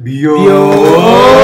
Hola,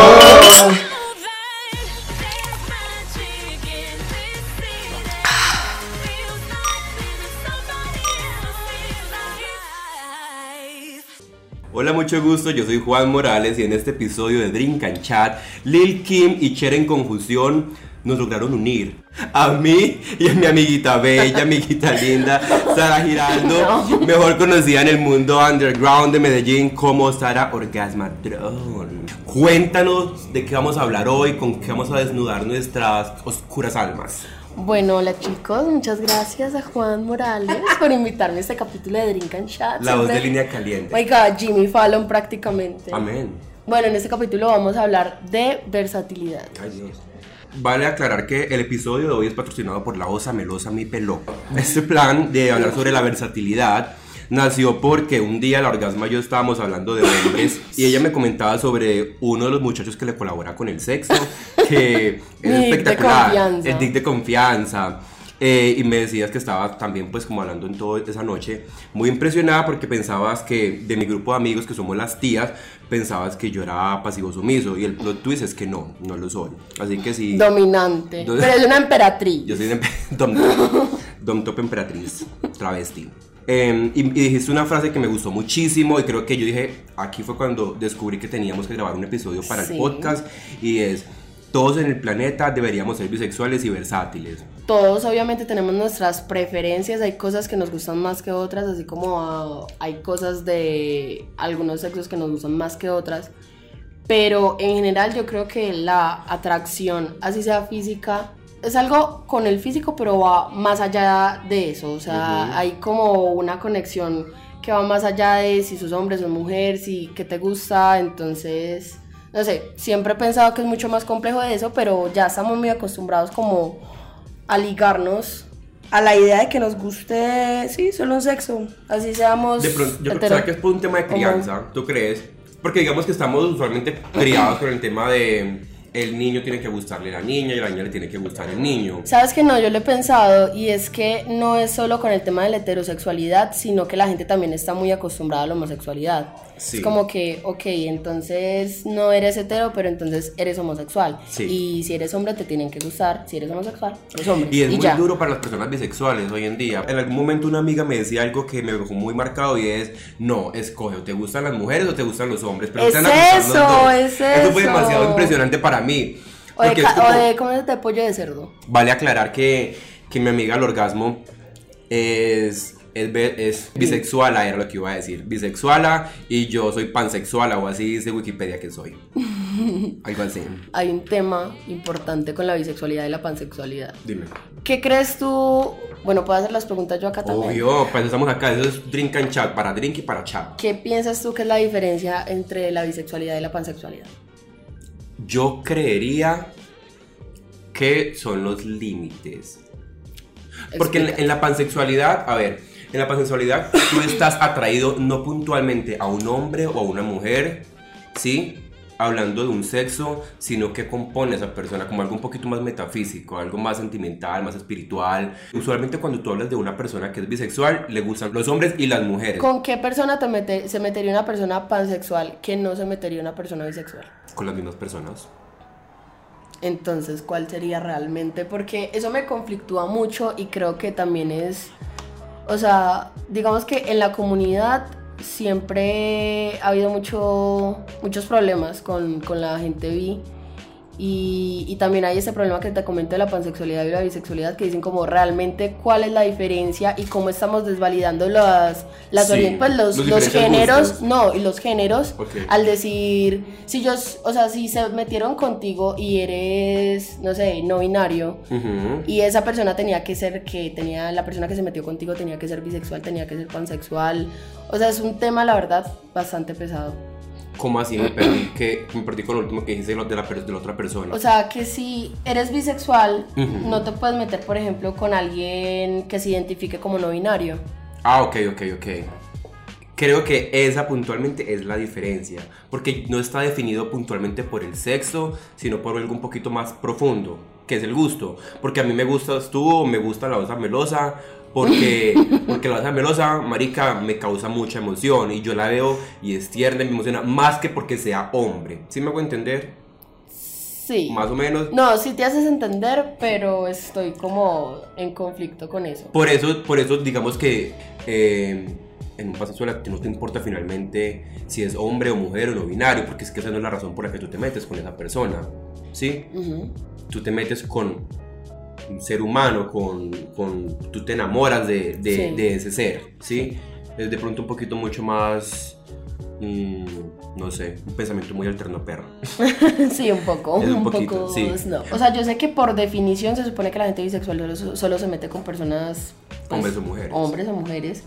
mucho gusto, yo soy Juan Morales y en este episodio de Drink and Chat, Lil Kim y Cher en confusión nos lograron unir. A mí y a mi amiguita bella, amiguita linda, Sara Giraldo, mejor conocida en el mundo underground de Medellín como Sara Orgasmatron. Cuéntanos de qué vamos a hablar hoy, con qué vamos a desnudar nuestras oscuras almas. Bueno, hola chicos, muchas gracias a Juan Morales por invitarme a este capítulo de Drink and Chat. La voz de línea caliente. Oiga, Jimmy Fallon prácticamente. Amén. Bueno, en este capítulo vamos a hablar de versatilidad. Ay, Dios. Vale aclarar que el episodio de hoy es patrocinado por la osa melosa Mi Pelo. Este plan de hablar sobre la versatilidad nació porque un día la orgasma y yo estábamos hablando de hombres y ella me comentaba sobre uno de los muchachos que le colabora con el sexo, que es espectacular, el dick de confianza. Eh, y me decías que estaba también pues como hablando en toda esa noche muy impresionada porque pensabas que de mi grupo de amigos que somos las tías pensabas que yo era pasivo sumiso y el plot twist es que no, no lo soy. Así que sí. Dominante. Do- Pero es una emperatriz. Yo soy de Dom, Dom Top Emperatriz, travesti. Eh, y, y dijiste una frase que me gustó muchísimo y creo que yo dije, aquí fue cuando descubrí que teníamos que grabar un episodio para Sí. el podcast y es, todos en el planeta deberíamos ser bisexuales y versátiles. Todos obviamente tenemos nuestras preferencias, hay cosas que nos gustan más que otras, así como ah, hay cosas de algunos sexos que nos gustan más que otras. Pero en general yo creo que la atracción, así sea física, es algo con el físico, pero va más allá de eso. O sea, hay como una conexión que va más allá de si sos hombre, sos mujer, si qué te gusta. Entonces, no sé, siempre he pensado que es mucho más complejo de eso, pero ya estamos muy acostumbrados como a ligarnos a la idea de que nos guste, sí, solo un sexo. Así seamos. De pronto, yo creo hetero- ¿será que es por un tema de crianza, ¿tú crees? Porque digamos que estamos usualmente criados con el tema de el niño tiene que gustarle a la niña y la niña le tiene que gustar el niño. Sabes que no, yo lo he pensado y es que no es solo con el tema de la heterosexualidad, sino que la gente también está muy acostumbrada a la homosexualidad. Sí. Es como que, ok, entonces no eres hetero, pero entonces eres homosexual. Sí. Y si eres hombre te tienen que gustar, si eres homosexual, eres hombre. Y es muy ya. duro para las personas bisexuales hoy en día. En algún momento una amiga me decía algo que me dejó muy marcado y es, no, escoge, o te gustan las mujeres o te gustan los hombres. Pero Es te van a gustar los eso, dos. es Eso fue eso. demasiado impresionante para mí. O de, como- o de ¿cómo es de pollo de cerdo? Vale aclarar que, que mi amiga al orgasmo es, es, es bisexuala, era lo que iba a decir. Bisexuala y yo soy pansexuala o así dice Wikipedia que soy. Algo así. Hay un tema importante con la bisexualidad y la pansexualidad. Dime. ¿Qué crees tú? Bueno, puedo hacer las preguntas yo acá también. Obvio, pues estamos acá. Eso es drink and chat, para drink y para chat. ¿Qué piensas tú que es la diferencia entre la bisexualidad y la pansexualidad? Yo creería que son los límites. Porque en, la pansexualidad, a ver, en la pansexualidad tú estás atraído no puntualmente a un hombre o a una mujer, ¿sí? Hablando de un sexo, sino que compone a esa persona como algo un poquito más metafísico, algo más sentimental, más espiritual. Usualmente cuando tú hablas de una persona que es bisexual, le gustan los hombres y las mujeres. ¿Con qué persona te mete- se metería una persona pansexual que no se metería una persona bisexual? Con las mismas personas. Entonces, ¿cuál sería realmente? Porque eso me conflictúa mucho y creo que también es, o sea, digamos que en la comunidad siempre ha habido mucho, muchos problemas con, con la gente bi. Y, y también hay ese problema que te comento de la pansexualidad y la bisexualidad que dicen como realmente cuál es la diferencia y cómo estamos desvalidando las, las Sí, pues, los, los los géneros, gustos. no, y los géneros Ok. al decir, si yo, o sea, si se metieron contigo y eres, no sé, no binario, Ujú. y esa persona tenía que ser, que tenía, la persona que se metió contigo tenía que ser bisexual, tenía que ser pansexual, o sea, es un tema, la verdad, bastante pesado. ¿Cómo así? Me perdí, que, me perdí con lo último que dijiste de, de la, de la otra persona. O sea, que si eres bisexual, Ujú. no te puedes meter, por ejemplo, con alguien que se identifique como no binario. Ah, ok, ok, ok. Creo que esa puntualmente es la diferencia, porque no está definido puntualmente por el sexo, sino por algo un poquito más profundo, que es el gusto. Porque a mí me gustas tú, me gusta la osa melosa, Porque, porque la base melosa, marica, me causa mucha emoción y yo la veo y es tierna y me emociona más que porque sea hombre. ¿Sí me hago entender? Sí. Más o menos. No, sí te haces entender, pero estoy como en conflicto con eso. Por eso, por eso digamos que eh, en un pasaje no te importa finalmente si es hombre o mujer o no binario, porque es que esa no es la razón por la que tú te metes con esa persona. ¿Sí? Ujú. Tú te metes con un ser humano, con, con tú te enamoras de, de, Sí. de ese ser, ¿sí? Es de pronto un poquito mucho más, mm, no sé, un pensamiento muy alterno perro. Sí, un poco. Es un un, poquito, poco sí. snob. O sea, yo sé que por definición se supone que la gente bisexual solo, solo se mete con personas. pues, Hombres o mujeres. Hombres o mujeres.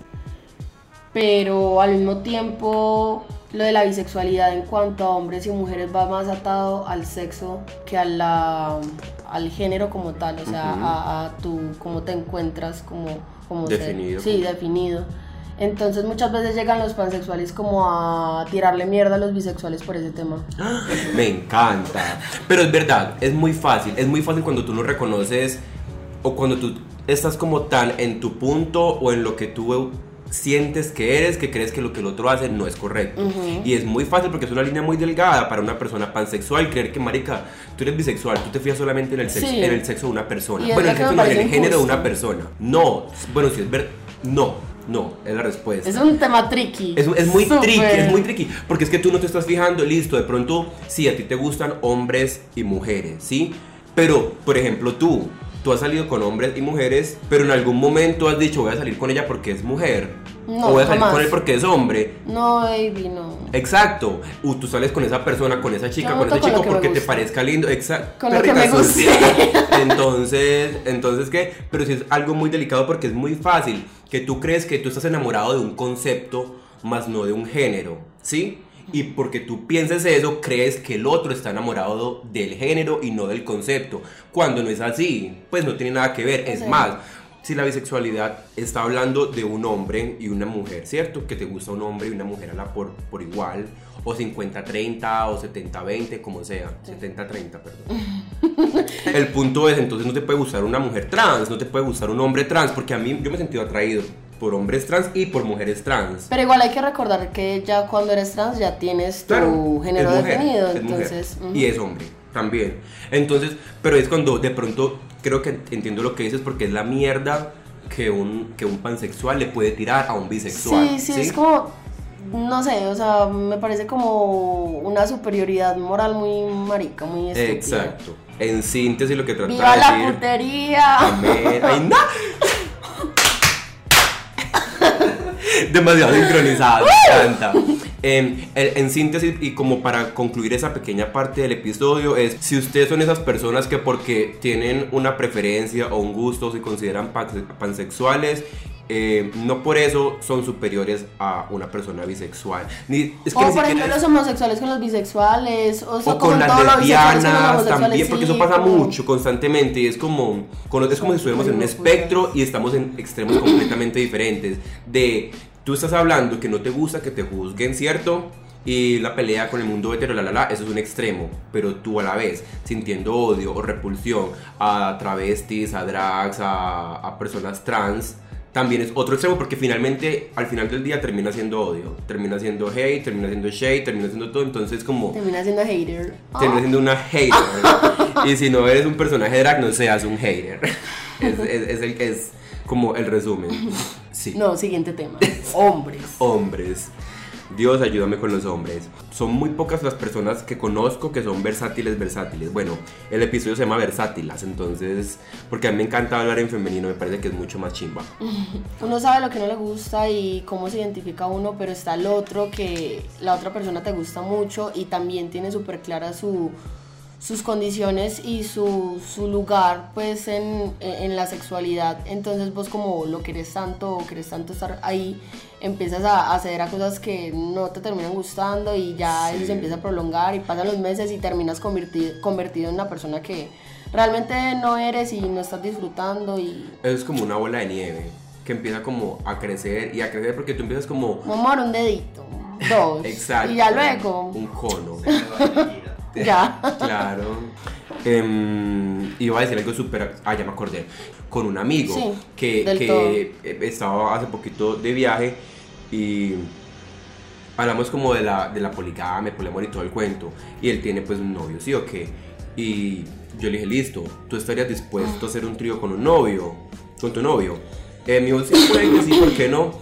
Pero al mismo tiempo, lo de la bisexualidad en cuanto a hombres y mujeres va más atado al sexo que a la, al género como tal. O sea, Ujú. a, a tu, cómo te encuentras como, como ser. Definido. Sí, definido. Entonces muchas veces llegan los pansexuales como a tirarle mierda a los bisexuales por ese tema. Me encanta. Pero es verdad, es muy fácil. Es muy fácil cuando tú no reconoces o cuando tú estás como tan en tu punto o en lo que tú sientes que eres, que crees que lo que el otro hace no es correcto. Y es muy fácil porque es una línea muy delgada para una persona pansexual creer que, marica, tú eres bisexual, tú te fías solamente en el sexo, Sí. en el sexo de una persona. Bueno, el sexo no, en el género de una persona. No, bueno, si es ver, no, no, es la respuesta. Es un tema tricky. Es, es muy Súper. tricky, es muy tricky, porque es que tú no te estás fijando, listo, de pronto, sí, a ti te gustan hombres y mujeres, ¿sí? Pero, por ejemplo, tú, tú has salido con hombres y mujeres, pero en algún momento has dicho, voy a salir con ella porque es mujer, No, o voy a salir jamás. con él porque es hombre. No, baby, no. Exacto, o tú sales con esa persona, con esa chica, Yo con ese con chico porque te parezca lindo, exacto. Con lo que me guste. Entonces, entonces qué, pero sí es algo muy delicado porque es muy fácil que tú crees que tú estás enamorado de un concepto, más no de un género, ¿sí? Y porque tú pienses eso, crees que el otro está enamorado del género y no del concepto. Cuando no es así, pues no tiene nada que ver. Es Sí. más, si la bisexualidad está hablando de un hombre y una mujer, ¿cierto? Que te gusta un hombre y una mujer a la por, por igual, o 50-30, o 70-20, como sea, 70-30, perdón. El punto es, entonces no te puede gustar una mujer trans, no te puede gustar un hombre trans, porque a mí yo me he sentido atraído por hombres trans y por mujeres trans. Pero igual hay que recordar que ya cuando eres trans ya tienes tu Claro, género mujer, definido. entonces. Y es hombre también. Entonces, pero es cuando de pronto creo que entiendo lo que dices porque es la mierda que un, que un pansexual le puede tirar a un bisexual. Sí, sí, es como, no sé, o sea, me parece como una superioridad moral muy marica, muy estúpida. Exacto. En síntesis lo que trata ¡Viva de la decir. putería! Amén. Ay, no. Demasiado sincronizado, me encanta. En, en- en síntesis, y como para concluir esa pequeña parte del episodio, es si ustedes son esas personas que porque tienen una preferencia o un gusto se consideran panse- pansexuales, eh, no por eso son superiores a una persona bisexual. Ni, es que o ni por ejemplo es- los homosexuales con los bisexuales, o, sea, o con las lesbianas también, porque eso pasa como- mucho constantemente y es como, con- es como si estuviéramos en un espectro y estamos en extremos completamente diferentes. De tú estás hablando que no te gusta que te juzguen, ¿cierto? Y la pelea con el mundo hetero, la la la, eso es un extremo, pero tú a la vez sintiendo odio o repulsión a travestis, a drags, a, a personas trans, también es otro extremo porque finalmente al final del día termina siendo odio, termina siendo hate, termina siendo shade, termina siendo todo, entonces como Termina siendo hater. terminas siendo una hater. y si no eres un personaje drag, no seas un hater. Es, es- es el- es como el resumen. Sí. No, siguiente tema. Hombres. Hombres. Dios, ayúdame con los hombres. Son muy pocas las personas que conozco que son versátiles, versátiles. Bueno, el episodio se llama Versátilas, entonces, porque a mí me encanta hablar en femenino, me parece que es mucho más chimba. Uno sabe lo que no le gusta y cómo se identifica uno, pero está el otro que la otra persona te gusta mucho y también tiene súper clara su, sus condiciones y su, su lugar pues en, en la sexualidad. Entonces vos como lo querés tanto o querés tanto estar ahí, empiezas a acceder a cosas que no te terminan gustando y ya eso se empieza a prolongar y pasan los meses y terminas convertido, convertido en una persona que realmente no eres y no estás disfrutando y... Es como una bola de nieve que empieza como a crecer y a crecer porque tú empiezas como... Mi amor, un dedito, dos. Exacto. Y ya luego, Un cono. Ya. Claro. em, iba a decir algo súper. Ah, ya me acordé. Con un amigo Sí, que, que eh, estaba hace poquito de viaje y hablamos como de la, de la poligamia, el poliamor y todo el cuento. Y él tiene pues un novio, ¿sí o qué? Y yo le dije, listo, ¿tú estarías dispuesto a hacer un trío con un novio? Con tu novio. Eh, me dijo, sí, sí, ¿por qué no?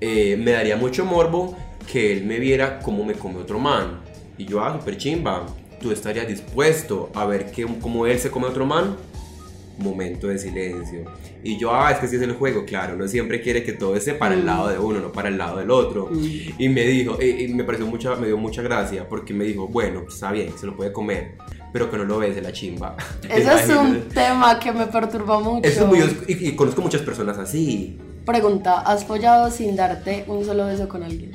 Eh, me daría mucho morbo que él me viera cómo me come otro man. Y yo, ah, super chimba. ¿Tú estarías dispuesto a ver que, cómo él se come otro man? Momento de silencio. Y yo, ah, es que si es el juego, claro, uno siempre quiere que todo esté para el lado de uno, no para el lado del otro. Y me dijo, y, y me pareció mucha, me dio mucha gracia, porque me dijo, bueno, pues, está bien, se lo puede comer, pero que no lo bese la chimba. Eso es un tema que me perturba mucho. Eso es muy y, y conozco muchas personas así. Pregunta, ¿has follado sin darte un solo beso con alguien?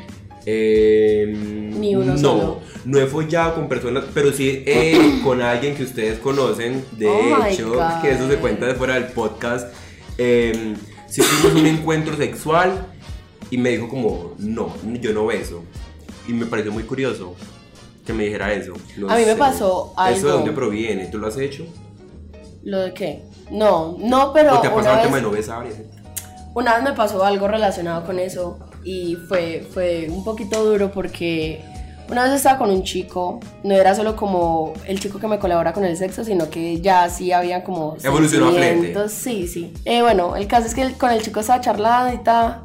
Eh, Ni uno no, solo. no he follado con personas, pero sí eh, con alguien que ustedes conocen. De Oh hecho, que eso se cuenta de fuera del podcast. Eh, sí tuvimos un encuentro sexual y me dijo como, no, yo no beso. Y me pareció muy curioso que me dijera eso. No A mí me sé. pasó ¿Eso de algo. dónde proviene? ¿Tú lo has hecho? ¿Lo de qué? No, no, pero ¿O te ha una pasado el vez, tema de no así? una vez me pasó algo relacionado con eso y fue, fue un poquito duro porque una vez estaba con un chico, no era solo como el chico que me colabora con el sexo, sino que ya sí había como Evolucionó a Sí, sí. Eh, bueno, el caso es que con el chico estaba charlando y tal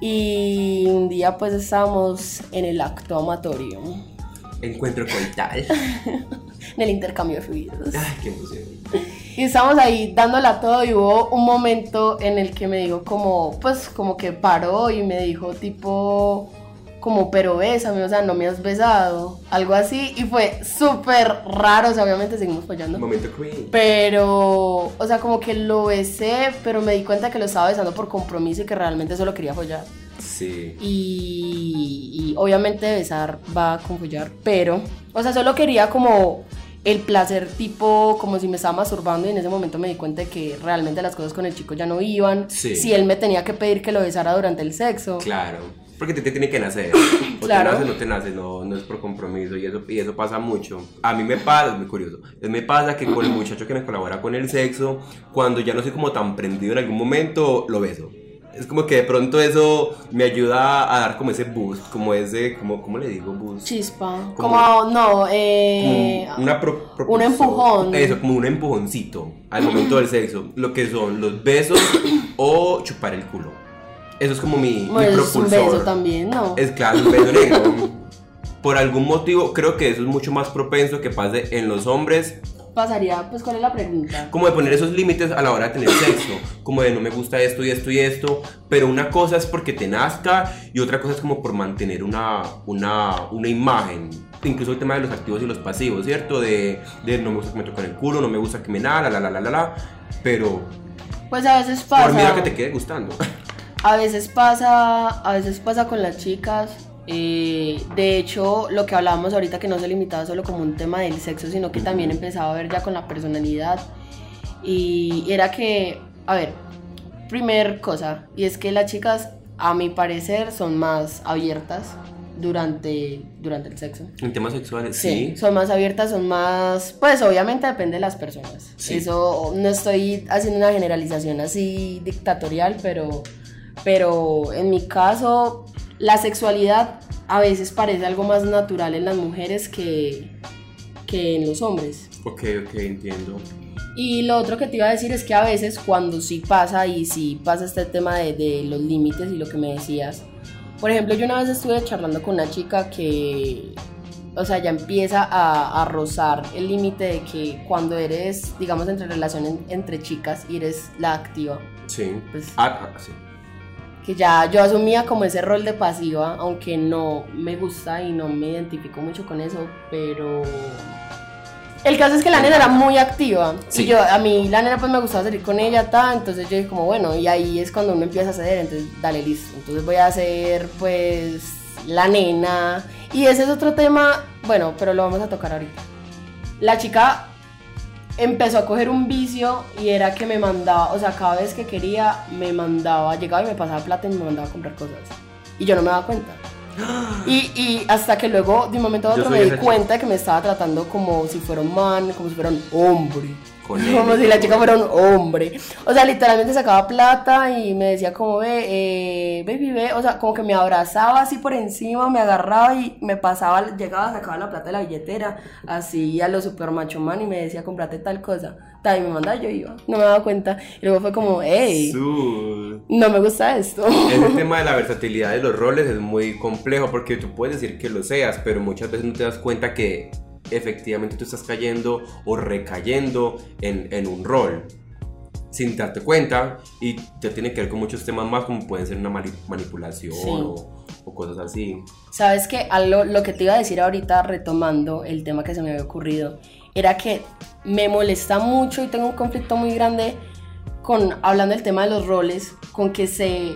y un día pues estábamos en el acto amatorio, Encuentro coital. en el intercambio de fluidos. Ay, qué emoción. Y estábamos ahí dándola todo y hubo un momento en el que me dijo como, pues como que paró y me dijo tipo, como, pero bésame, o sea, no me has besado, algo así. Y fue súper raro, o sea, obviamente seguimos follando. Momento queen. Pero, o sea, como que lo besé, pero me di cuenta que lo estaba besando por compromiso y que realmente solo quería follar. Sí. Y, y obviamente besar va con follar, pero, o sea, solo quería como el placer tipo como si me estaba masturbando y en ese momento me di cuenta de que realmente las cosas con el chico ya no iban. Sí. Si él me tenía que pedir que lo besara durante el sexo. Claro, porque te, te tiene que nacer. O Claro. te nace no te nace, no, no es por compromiso y eso, y eso pasa mucho. A mí me pasa, es muy curioso, es me pasa que con el muchacho que me colabora con el sexo, cuando ya no soy como tan prendido en algún momento, lo beso. Es como que de pronto eso me ayuda a dar como ese boost, como ese, como, ¿cómo le digo boost? Chispa. Como- Como, no, eh, Como una pro- un propulsor. empujón. Eso, como un empujoncito al momento del sexo. Lo que son los besos o chupar el culo. Eso es como mi, mi eso es un propulsor. beso también, ¿no? Es claro, un beso negro. Por algún motivo, creo que eso es mucho más propenso que pase en los hombres, Pasaría, pues, ¿cuál es la pregunta? como de poner esos límites a la hora de tener sexo, como de no me gusta esto y esto y esto, pero una cosa es porque te nazca y otra cosa es como por mantener una, una, una imagen. Incluso el tema de los activos y los pasivos, ¿cierto? De, de no me gusta que me toquen el culo, no me gusta que me nada, la la la la la, pero Pues a veces pasa. por miedo a que te quede gustando. A veces pasa, a veces pasa con las chicas. Eh, de hecho, lo que hablábamos ahorita que no se limitaba solo como un tema del sexo, sino que también empezaba a ver ya con la personalidad. Y era que, a ver, primer cosa, y es que las chicas, a mi parecer, son más abiertas durante, durante el sexo. En temas sexuales, Sí, sí. son más abiertas, son más, pues obviamente depende de las personas. Sí. Eso no estoy haciendo una generalización así dictatorial, pero, pero en mi caso la sexualidad a veces parece algo más natural en las mujeres que, que en los hombres. Ok, ok, entiendo. Y lo otro que te iba a decir es que a veces cuando sí pasa y sí pasa este tema de, de los límites y lo que me decías, por ejemplo, yo una vez estuve charlando con una chica que, o sea, ya empieza a, a rozar el límite de que cuando eres, digamos, entre relaciones entre chicas y eres la activa, Sí. Pues- Ah, ah, sí. Que ya yo asumía como ese rol de pasiva, aunque no me gusta y no me identifico mucho con eso, pero el caso es que la nena era muy activa Sí. y yo a mí la nena pues me gustaba salir con ella, ta, entonces yo dije como bueno, y ahí es cuando uno empieza a ceder, entonces dale listo, entonces voy a hacer pues la nena y ese es otro tema, bueno, pero lo vamos a tocar ahorita. La chica empezó a coger un vicio y era que me mandaba, o sea, cada vez que quería me mandaba, llegaba y me pasaba plata y me mandaba a comprar cosas. Y yo no me daba cuenta. Y, y hasta que luego, de un momento a otro, me di cuenta que me estaba tratando como si fuera un man, como si fuera un hombre. Con como si la chica fuera un hombre. O sea, literalmente sacaba plata y me decía como, ve, eh, baby, ve. O sea, como que me abrazaba así por encima, me agarraba y me pasaba, llegaba, sacaba la plata de la billetera, así a lo super macho man y me decía, comprate tal cosa. Y me mandaba, yo iba. No me daba cuenta. Y luego fue como, hey, no me gusta esto. Ese tema de la versatilidad de los roles es muy complejo porque tú puedes decir que lo seas, pero muchas veces no te das cuenta que efectivamente tú estás cayendo o recayendo en, en un rol sin darte cuenta y ya tiene que ver con muchos temas más como pueden ser una mani- manipulación Sí. o, o cosas así. Sabes que algo, lo que te iba a decir ahorita, retomando el tema que se me había ocurrido, era que me molesta mucho y tengo un conflicto muy grande con, hablando del tema de los roles, con que se,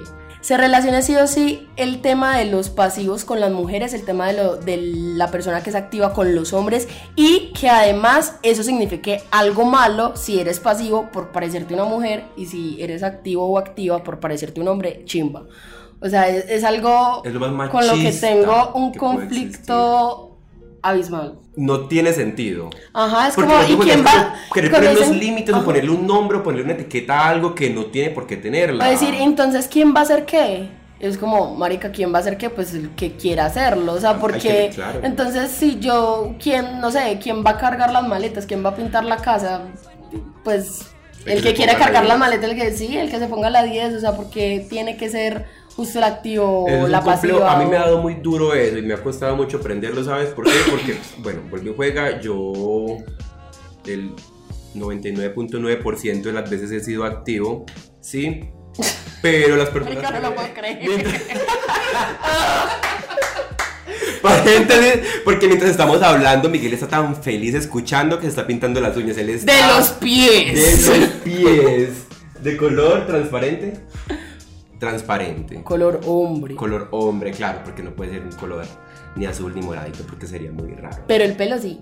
se relaciona sí o sí el tema de los pasivos con las mujeres, el tema de, lo, de la persona que es activa con los hombres y que además eso signifique algo malo si eres pasivo por parecerte una mujer y si eres activo o activa por parecerte un hombre, chimba. O sea, es, es algo Es lo más con lo que tengo un conflicto abismal. No tiene sentido. Ajá, es Porque como, ¿y quién va? Querer poner los límites o ponerle un nombre o ponerle una etiqueta a algo que no tiene por qué tenerla. A decir, entonces, ¿quién va a hacer qué? Es como, marica, ¿quién va a hacer qué? Pues el que quiera hacerlo, o sea, porque... que- claro. Entonces, si yo, ¿quién, no sé, quién va a cargar las maletas? ¿Quién va a pintar la casa? Pues El el que quiera la cargar las 10. maletas, el que sí, el que se ponga la 10, o sea, porque tiene que ser justo el activo Eso o es la pasiva. A mí me ha dado muy duro eso y me ha costado mucho aprenderlo, ¿sabes por qué? Porque, bueno, vuelve juega, yo el 99.9% de las veces he sido activo, ¿sí? Pero las personas... No lo puedo creer. Mientras- porque mientras estamos hablando, Miguel está tan feliz escuchando que se está pintando las uñas. Él está De los de pies. los pies. ¿De color transparente? Transparente. Color hombre. Color hombre, claro, porque no puede ser un color ni azul ni moradito porque sería muy raro. Pero el pelo sí.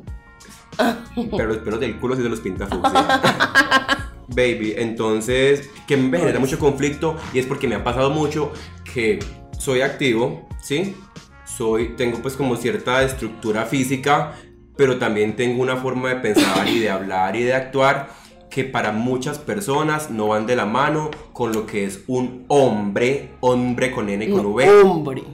Pero los pelos del culo sí se los pinta fucsia. Baby, entonces, que me genera mucho conflicto y es porque me ha pasado mucho que soy activo, ¿sí? Soy, tengo pues como cierta estructura física, pero también tengo una forma de pensar y de hablar y de actuar que para muchas personas no van de la mano con lo que es un hombre, hombre con N y con V, hombre.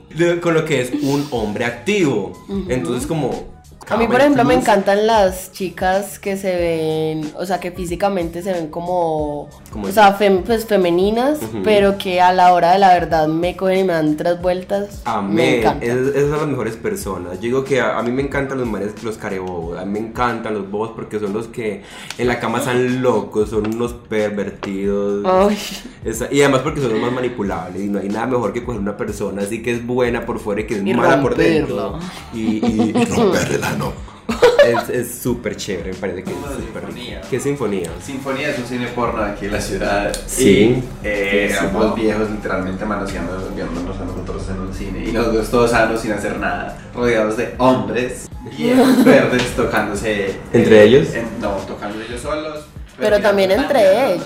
con lo que es un hombre activo. Entonces como... A mí, por ejemplo, me encantan las chicas que se ven, o sea, que físicamente se ven como, o sea, fem- pues femeninas, pero que a la hora de la verdad me cogen y me dan tres vueltas. Me Amén. esas son las mejores personas. Yo digo que a, a mí me encantan los mares, los carebobos. A mí me encantan los bobos porque son los que en la cama están locos, son unos pervertidos. Ay, Esa- y además porque son los más manipulables. Y no hay nada mejor que coger una persona así que es buena por fuera y que es Y mala por dentro. Y romperla, no. Es- Es súper chévere, me parece que es súper rico. ¿Qué sinfonía? Sinfonía es un cine porno aquí en la ciudad. Sí. Y, eh, Sí, sí. ambos viejos literalmente manoseándonos, viéndonos a nosotros en un cine. Y nosotros todos sanos sin hacer nada, rodeados de hombres viejos verdes tocándose. eh, ¿Entre ellos? en- no, tocando ellos solos. pero también entre ellos.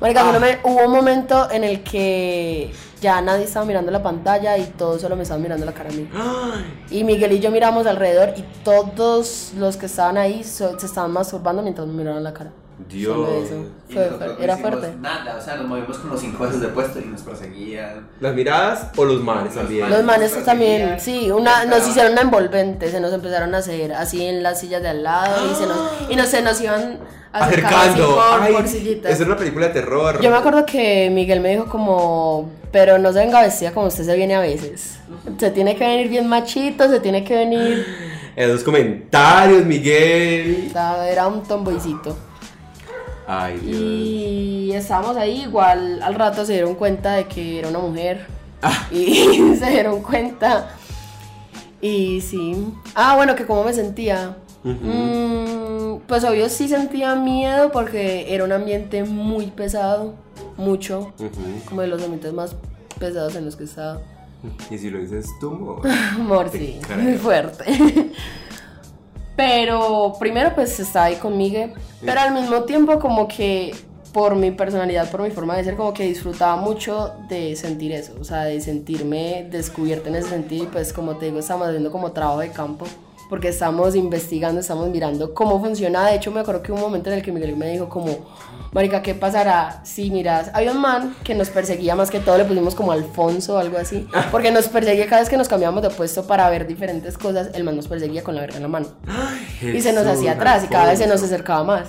Marica, a mí Ah. no me- hubo un momento en el que ya nadie estaba mirando la pantalla y todos solo me estaban mirando la cara a mí. ¡Ay! Y Miguel y yo miramos alrededor y todos los que estaban ahí so- se estaban masturbando mientras me miraban la cara. Dios. Solo eso. Fue- era fuerte. Nada, o sea, nos movimos como cinco veces de puesto y nos perseguían. ¿Las miradas o los mares Los también? Los manes también, sí, una, nos hicieron una envolvente, se nos empezaron a hacer así en las sillas de al lado y se nos, y no, se nos iban acercando así por, Ay, por sillitas. es una película de terror. Yo me acuerdo que Miguel me dijo como, pero no se venga vestida como usted se viene a veces. Se tiene que venir bien machito, se tiene que venir, Esos comentarios, Miguel. era un tomboycito. Ay, Dios. Y estábamos ahí, igual al rato se dieron cuenta de que era una mujer. Ah. Y se dieron cuenta. Y sí. Ah, bueno, que cómo me sentía. Mm, pues obvio sí sentía miedo porque era un ambiente muy pesado. Mucho. Ujú. Como de los ambientes más pesados en los que he estado. Y si lo dices tú, amor. Sí, muy fuerte. Pero primero pues estaba ahí con Miguel, pero al mismo tiempo como que por mi personalidad, por mi forma de ser, como que disfrutaba mucho de sentir eso, o sea, de sentirme descubierta en ese sentido y pues como te digo, estamos haciendo como trabajo de campo porque estamos investigando, estamos mirando cómo funciona. De hecho, me acuerdo que hubo un momento en el que Miguel me dijo como, Marica, ¿qué pasará si miras? Había un man que nos perseguía más que todo, le pusimos como Alfonso o algo así, porque nos perseguía cada vez que nos cambiábamos de puesto para ver diferentes cosas, el man nos perseguía con la verga en la mano. y se nos hacía atrás y cada vez se nos acercaba más.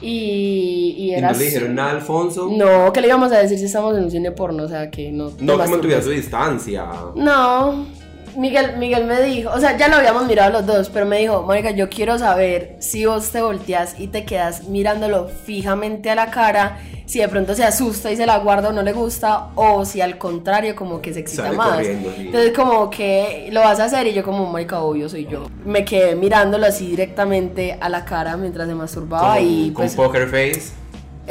Y, y ¿Y era... no le dijeron nada a Alfonso? No, ¿qué le íbamos a decir si estamos en un cine porno? O sea, que no... No, que mantuviera su distancia. No, Miguel, Miguel me dijo, o sea, ya lo habíamos mirado los dos, pero me dijo, Mónica, yo quiero saber si vos te volteas y te quedas mirándolo fijamente a la cara, si de pronto se asusta y se la guarda o no le gusta, o si al contrario, como que se excita Sale más. sí. Entonces, como que lo vas a hacer y yo, como, Mónica, obvio, soy yo. Me quedé mirándolo así directamente a la cara mientras se masturbaba y con pues, poker face.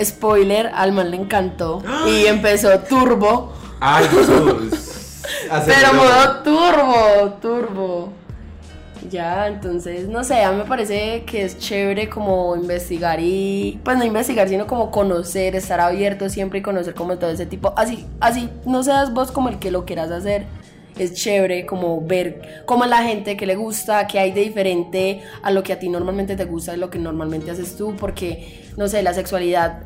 spoiler, al man le encantó y empezó turbo. Ay, Jesús. Pero modo turbo, turbo. Ya, entonces, no sé, a mí me parece que es chévere como investigar y, pues no investigar, sino como conocer, estar abierto siempre y conocer como todo ese tipo. Así, así, no seas vos como el que lo quieras hacer. Es chévere como ver cómo la gente que le gusta, que hay de diferente a lo que a ti normalmente te gusta, y lo que normalmente haces tú, porque, no sé, la sexualidad,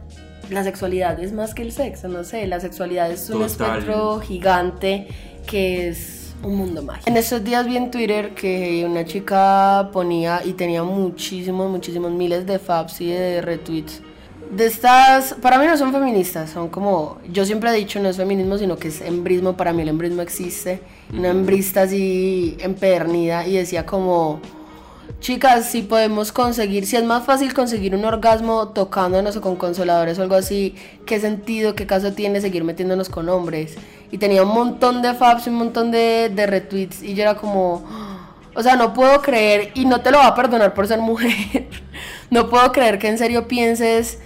la sexualidad es más que el sexo, no sé, la sexualidad es un Total. espectro gigante que es un mundo mágico. En estos días vi en Twitter que una chica ponía y tenía muchísimos, muchísimos miles de faps y de retweets. De estas, para mí no son feministas, son como, yo siempre he dicho, no es feminismo, sino que es embrismo, para mí el embrismo existe, una embrista así empedernida y decía como, Chicas, si podemos conseguir, si es más fácil conseguir un orgasmo tocándonos o con consoladores o algo así, ¿qué sentido, qué caso tiene seguir metiéndonos con hombres? Y tenía un montón de faps y un montón de, de retweets y yo era como, o sea, no puedo creer, y no te lo va a perdonar por ser mujer, no puedo creer que en serio pienses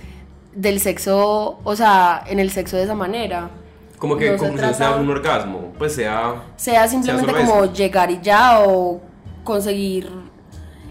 del sexo, o sea, en el sexo de esa manera. Como que No se como trata- sea un orgasmo. Pues sea. sea simplemente solo como llegar y ya o conseguir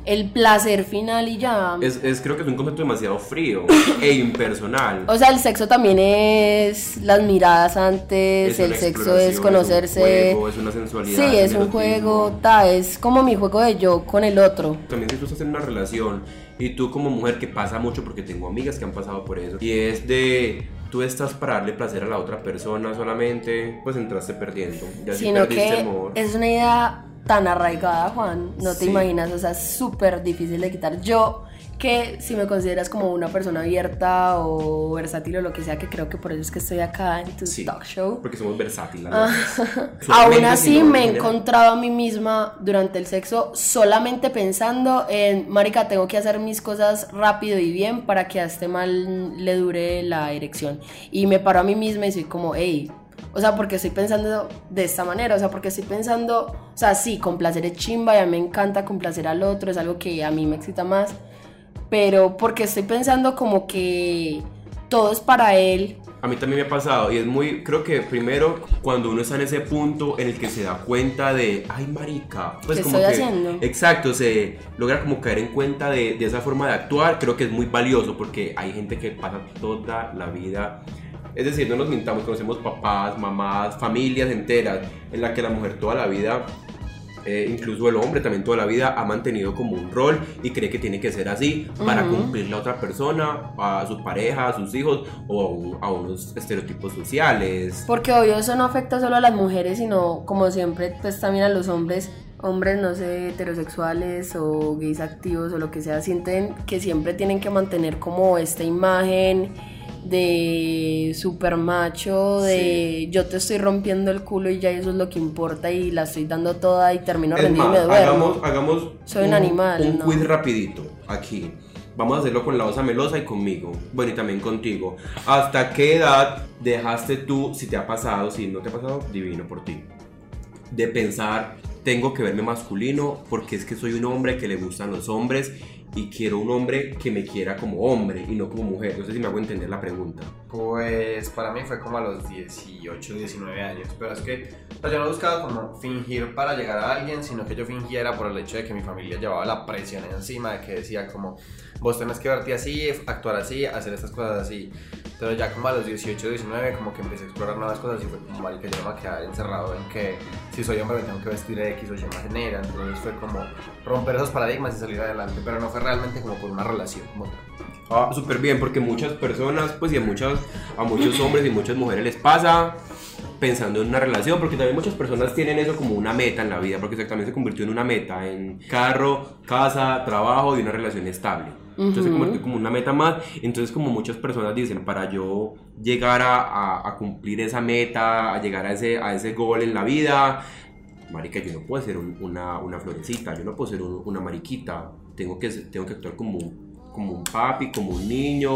el placer final y ya. Es, es- creo que es un concepto demasiado frío e impersonal. O sea, el sexo también es las miradas antes, Es el sexo es conocerse. Es un juego, es una sensualidad. sí, es un juego, ta, es como mi juego de yo con el otro. También si tú estás en una relación y tú como mujer que pasa mucho porque tengo amigas que han pasado por eso y es de tú estás para darle placer a la otra persona solamente, pues entraste perdiendo. Ya si Sino perdiste que amor. es una idea tan arraigada, Juan, no te Sí. imaginas, o sea, es súper difícil de quitar. Yo, que si me consideras como una persona abierta o versátil o lo que sea, que creo que por eso es que estoy acá en tu Sí, talk show. Porque somos versátiles. Ah. Aún así me he encontrado a mí misma durante el sexo solamente pensando en, marica, tengo que hacer mis cosas rápido y bien para que a este mal le dure la erección. Y me paro a mí misma y soy como, hey, o sea, porque estoy pensando de esta manera, o sea, porque estoy pensando, o sea, sí, complacer es chimba y a mí me encanta complacer al otro, es algo que a mí me excita más, pero porque estoy pensando como que todo es para él A mí también me ha pasado y es muy, creo que primero cuando uno está en ese punto en el que se da cuenta de, ay marica, pues ¿Qué como estoy que, haciendo? exacto, se logra como caer en cuenta de, de esa forma de actuar, creo que es muy valioso porque hay gente que pasa toda la vida, es decir, no nos mintamos, conocemos papás, mamás, familias enteras en la que la mujer toda la vida eh, incluso el hombre también toda la vida ha mantenido como un rol y cree que tiene que ser así para Ujú. cumplirle a otra persona, a su pareja, a sus hijos o a, un- a unos estereotipos sociales. Porque obvio eso no afecta solo a las mujeres, sino como siempre, pues también a los hombres, hombres no sé, heterosexuales o gays activos o lo que sea, sienten que siempre tienen que mantener como esta imagen de super macho, de yo te estoy rompiendo el culo y ya eso es lo que importa y la estoy dando toda y termino Es rendido y más, me duermo. hagamos, hagamos Soy un animal, Un ¿no? quiz rapidito aquí. Vamos a hacerlo con la osa melosa y conmigo. Bueno, y también contigo. ¿Hasta qué edad dejaste tú, si te ha pasado, si no te ha pasado, divino por ti? De pensar, tengo que verme masculino porque es que soy un hombre que le gustan los hombres y quiero un hombre que me quiera como hombre y no como mujer. No sé si me hago entender la pregunta. Pues para mí fue como a los 18, 19 años, pero es que sea, yo no buscaba como fingir para llegar a alguien, sino que yo fingiera por el hecho de que mi familia llevaba la presión encima, de que decía como, vos tenés que verte así, actuar así, hacer estas cosas así. Pero ya como a los 18, 19, como que empecé a explorar nuevas cosas y fue como, marica, yo no me voy a quedar encerrado en que si soy hombre me tengo que vestir de X o Y manera. Entonces fue como romper esos paradigmas y salir adelante, pero no fue realmente como por una relación como tal. Ah, súper bien, porque muchas personas, pues y a, muchas, a muchos hombres y muchas mujeres les pasa pensando en una relación, porque también muchas personas tienen eso como una meta en la vida, porque también se convirtió en una meta, en carro, casa, trabajo y una relación estable. Entonces se convirtió como una meta más. Entonces como muchas personas dicen, para yo llegar a, a- a cumplir esa meta, a llegar a ese, a ese gol en la vida, marica, yo no puedo ser un- una, una florecita, yo no puedo ser un- una mariquita, tengo que, tengo que actuar como, un- como un papi, como un niño,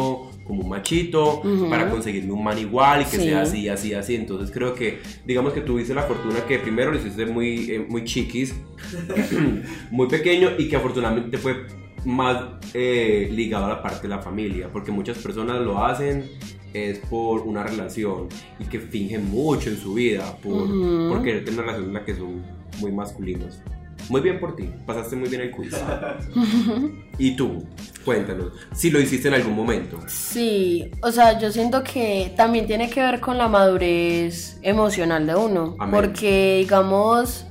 como un machito, para conseguirme un man igual y que Sí. sea así, así, así. Entonces creo que, digamos que tuviste la fortuna que primero lo hiciste muy, eh, muy chiquis, muy pequeño y que afortunadamente fue más eh, ligado a la parte de la familia, porque muchas personas lo hacen es por una relación y que fingen mucho en su vida por, Ujú. por querer tener una relación en la que son muy masculinos. Muy bien por ti, pasaste muy bien el quiz. y tú, cuéntanos, si lo hiciste en algún momento. Sí, o sea, yo siento que también tiene que ver con la madurez emocional de uno. Amén. Porque, digamos,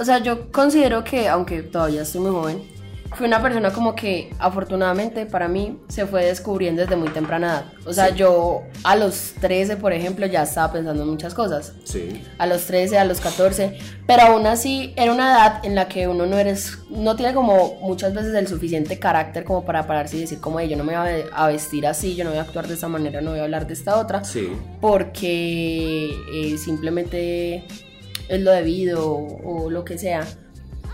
o sea, yo considero que, aunque todavía estoy muy joven, fui una persona como que afortunadamente para mí se fue descubriendo desde muy temprana edad. O sea, Sí. yo a los 13, por ejemplo, ya estaba pensando en muchas cosas. Sí. A los 13, a los 14, pero aún así era una edad en la que uno no eres, no tiene como muchas veces el suficiente carácter como para pararse y decir como, "Ey, yo no me voy a, a vestir así, yo no voy a actuar de esta manera, no voy a hablar de esta otra, Sí. porque eh, simplemente es lo debido o, o lo que sea.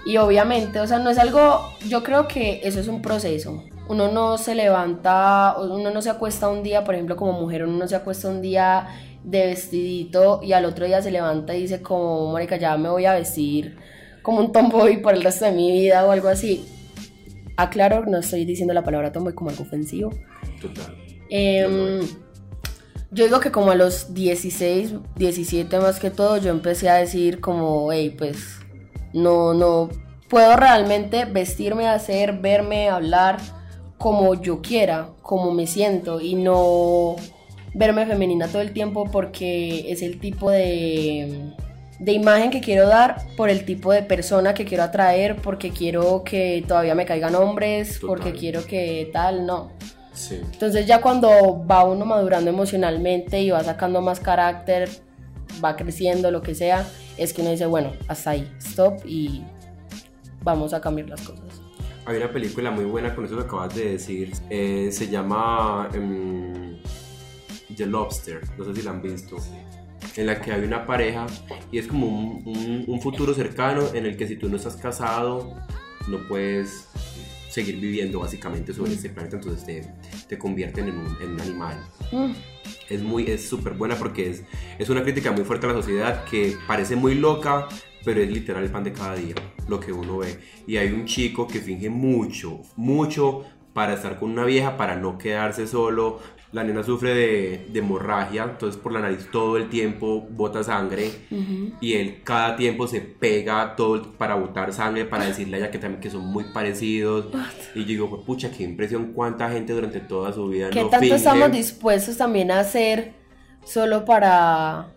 Y obviamente, o sea, no es algo, yo creo que eso es un proceso. Uno no se levanta, uno no se acuesta un día, por ejemplo, como mujer, uno no se acuesta un día de vestidito y al otro día se levanta y dice como, marica, ya me voy a vestir como un tomboy por el resto de mi vida o algo así. Aclaro, no estoy diciendo la palabra tomboy como algo ofensivo. Total. Em, yo digo que como a los 16, 17 más que todo, yo empecé a decir como, hey, pues no, no puedo realmente vestirme, hacer, verme, hablar como yo quiera, como me siento y no verme femenina todo el tiempo porque es el tipo de, de imagen que quiero dar por el tipo de persona que quiero atraer, porque quiero que todavía me caigan hombres, porque quiero que tal, no. Sí. Entonces ya cuando va uno madurando emocionalmente y va sacando más carácter, va creciendo, lo que sea, es que uno dice, bueno, hasta ahí, stop y vamos a cambiar las cosas. Hay una película muy buena con eso que acabas de decir. eh, se llama em, The Lobster. No sé si la han visto. En la que hay una pareja y es como un futuro cercano en el que si tú no estás casado no puedes seguir viviendo básicamente sobre este planeta, entonces te, te convierten en un, en un animal. Mm, es muy es súper buena porque es, es una crítica muy fuerte a la sociedad que parece muy loca pero es literal el pan de cada día lo que uno ve. Y hay un chico que finge mucho mucho para estar con una vieja para no quedarse solo la nena sufre de, de hemorragia entonces por la nariz todo el tiempo bota sangre y él cada tiempo se pega todo para botar sangre, para decirle a ella que también que son muy parecidos. Y yo digo, "Pues, pucha, qué impresión cuánta gente durante toda su vida ¿Qué no tanto finge". estamos dispuestos también a hacer solo para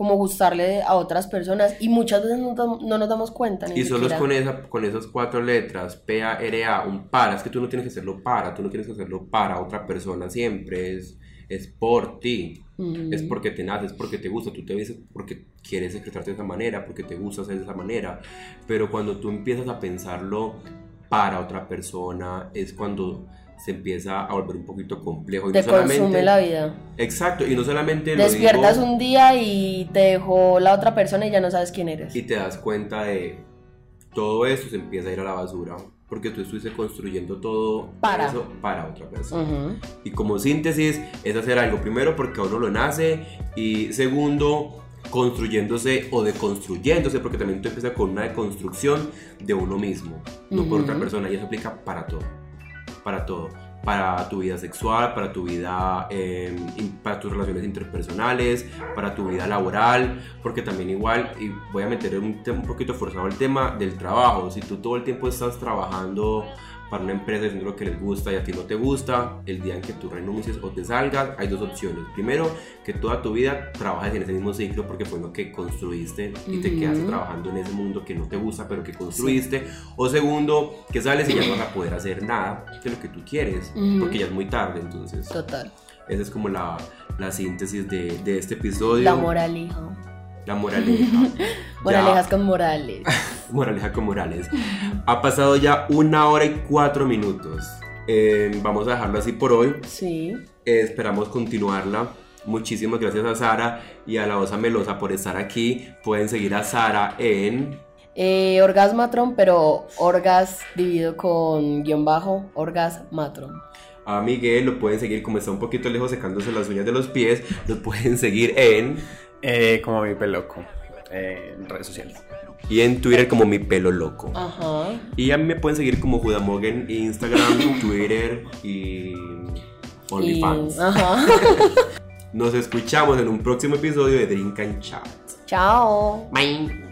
como gustarle a otras personas? Y muchas veces no, no nos damos cuenta. Ni Y solo es con, esa, con esas cuatro letras, P, A, R, A, un para. Es que tú no tienes que hacerlo para, tú no tienes que hacerlo para otra persona siempre. Es, es por ti. Ujú. Es porque te nace, es porque te gusta. Tú te ves porque quieres expresarte de esa manera, porque te gusta hacer de esa manera. Pero cuando tú empiezas a pensarlo para otra persona, es cuando se empieza a volver un poquito complejo. Y Te no solamente, consume la vida. Exacto, y no solamente lo Despiertas digo- un día y te dejó la otra persona y ya no sabes quién eres. y te das cuenta de todo eso se empieza a ir a la basura porque tú estuviste construyendo todo Para. eso para otra persona. Y como síntesis es hacer algo primero porque a uno lo nace y segundo construyéndose o deconstruyéndose porque también tú empiezas con una deconstrucción de uno mismo, no por otra persona y eso aplica para todo, para todo. para tu vida sexual, para tu vida, eh, para tus relaciones interpersonales, para tu vida laboral, porque también igual, y voy a meter un, un poquito forzado el tema del trabajo, si tú todo el tiempo estás trabajando para una empresa haciendo lo que les gusta y a ti no te gusta, el día en que tú renuncies o te salgas, hay dos opciones. Primero, que toda tu vida trabajes en ese mismo ciclo porque fue lo que construiste y te quedaste trabajando en ese mundo que no te gusta pero que construiste. O segundo, que sales y ya no vas a poder hacer nada de lo que tú quieres porque ya es muy tarde. Entonces, Total. esa es como la, la síntesis de, de este episodio. La moraleja. La moraleja. Moralejas Ya. con morales. Moraleja con Morales. Ha pasado ya una hora y cuatro minutos. Eh, vamos a dejarlo así por hoy. Sí. Eh, esperamos continuarla. Muchísimas gracias a Sara y a la Osa Melosa por estar aquí. Pueden seguir a Sara en Eh, orgasmatron, pero orgas dividido con guion bajo, orgasmatron. a Miguel. Lo pueden seguir como está un poquito lejos secándose las uñas de los pies. Lo pueden seguir en Eh, como mi peloco eh, en redes sociales. Y en Twitter como mi pelo loco. Ajá. Y a mí me pueden seguir como Judamogen en Instagram, Twitter y Y- OnlyFans. Ajá. Nos escuchamos en un próximo episodio de Drink and Chat. Chao. Bye.